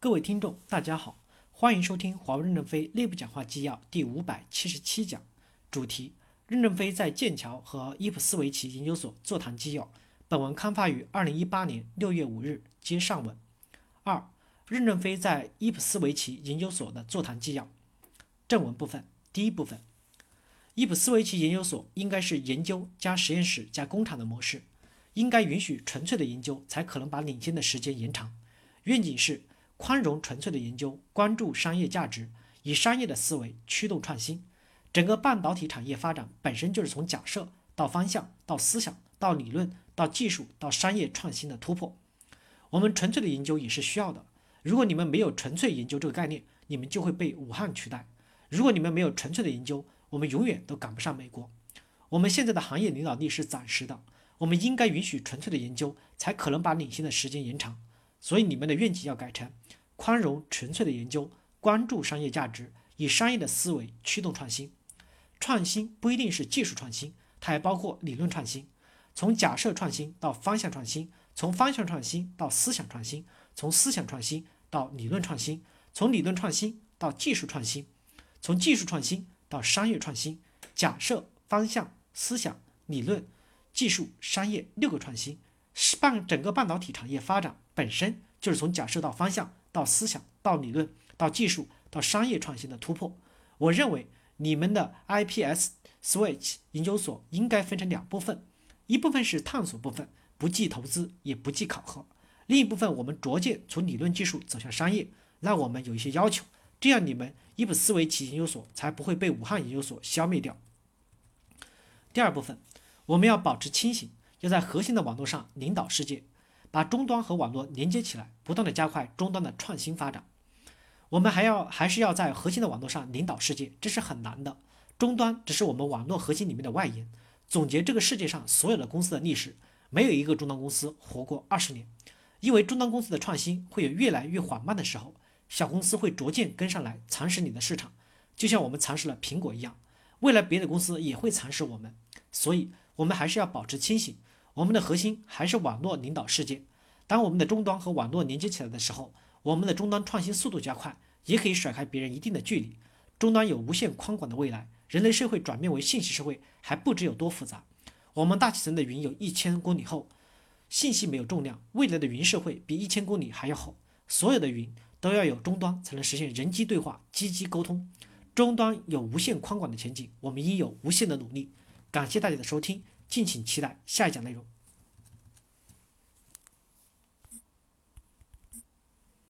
各位听众，大家好，欢迎收听华为任正非内部讲话纪要第五百七十七讲，主题：任正非在剑桥和伊普斯维奇研究所座谈纪要。本文刊发于二零一八年六月五日，接上文。二、任正非在伊普斯维奇研究所的座谈纪要。正文部分，第一部分，伊普斯维奇研究所应该是研究加实验室加工厂的模式，应该允许纯粹的研究，才可能把领先的时间延长。愿景是。宽容纯粹的研究，关注商业价值，以商业的思维驱动创新。整个半导体产业发展本身就是从假设到方向，到思想，到理论，到技术，到商业创新的突破。我们纯粹的研究也是需要的。如果你们没有纯粹研究这个概念，你们就会被武汉取代。如果你们没有纯粹的研究，我们永远都赶不上美国。我们现在的行业领导力是暂时的，我们应该允许纯粹的研究，才可能把领先的时间延长。所以你们的愿景要改成宽容纯粹的研究，关注商业价值，以商业的思维驱动创新。创新不一定是技术创新，它还包括理论创新。从假设创新到方向创新，从方向创新到思想创新，从思想创新到理论创新，从理论创新到技术创新，从技术创新到商业创新。假设、方向、思想、理论、技术、商业六个创新，是半整个半导体产业发展。本身就是从假设到方向，到思想，到理论，到技术，到商业创新的突破。我认为你们的 IPS Switch 研究所应该分成两部分，一部分是探索部分，不计投资也不计考核；另一部分我们逐渐从理论技术走向商业，让我们有一些要求，这样你们伊普斯维奇研究所才不会被武汉研究所消灭掉。第二部分，我们要保持清醒，要在核心的网络上领导世界。把终端和网络连接起来，不断的加快终端的创新发展。我们还要还是要在核心的网络上领导世界，这是很难的。终端只是我们网络核心里面的外延。总结这个世界上所有的公司的历史，没有一个终端公司活过二十年，因为终端公司的创新会有越来越缓慢的时候，小公司会逐渐跟上来蚕食你的市场，就像我们蚕食了苹果一样。未来别的公司也会蚕食我们，所以我们还是要保持清醒。我们的核心还是网络领导世界。当我们的终端和网络连接起来的时候，我们的终端创新速度加快，也可以甩开别人一定的距离。终端有无限宽广的未来，人类社会转变为信息社会还不知有多复杂。我们大气层的云有一千公里厚，信息没有重量，未来的云社会比一千公里还要厚。所有的云都要有终端才能实现人机对话、机机沟通。终端有无限宽广的前景，我们应有无限的努力。感谢大家的收听。敬请期待下一讲内容。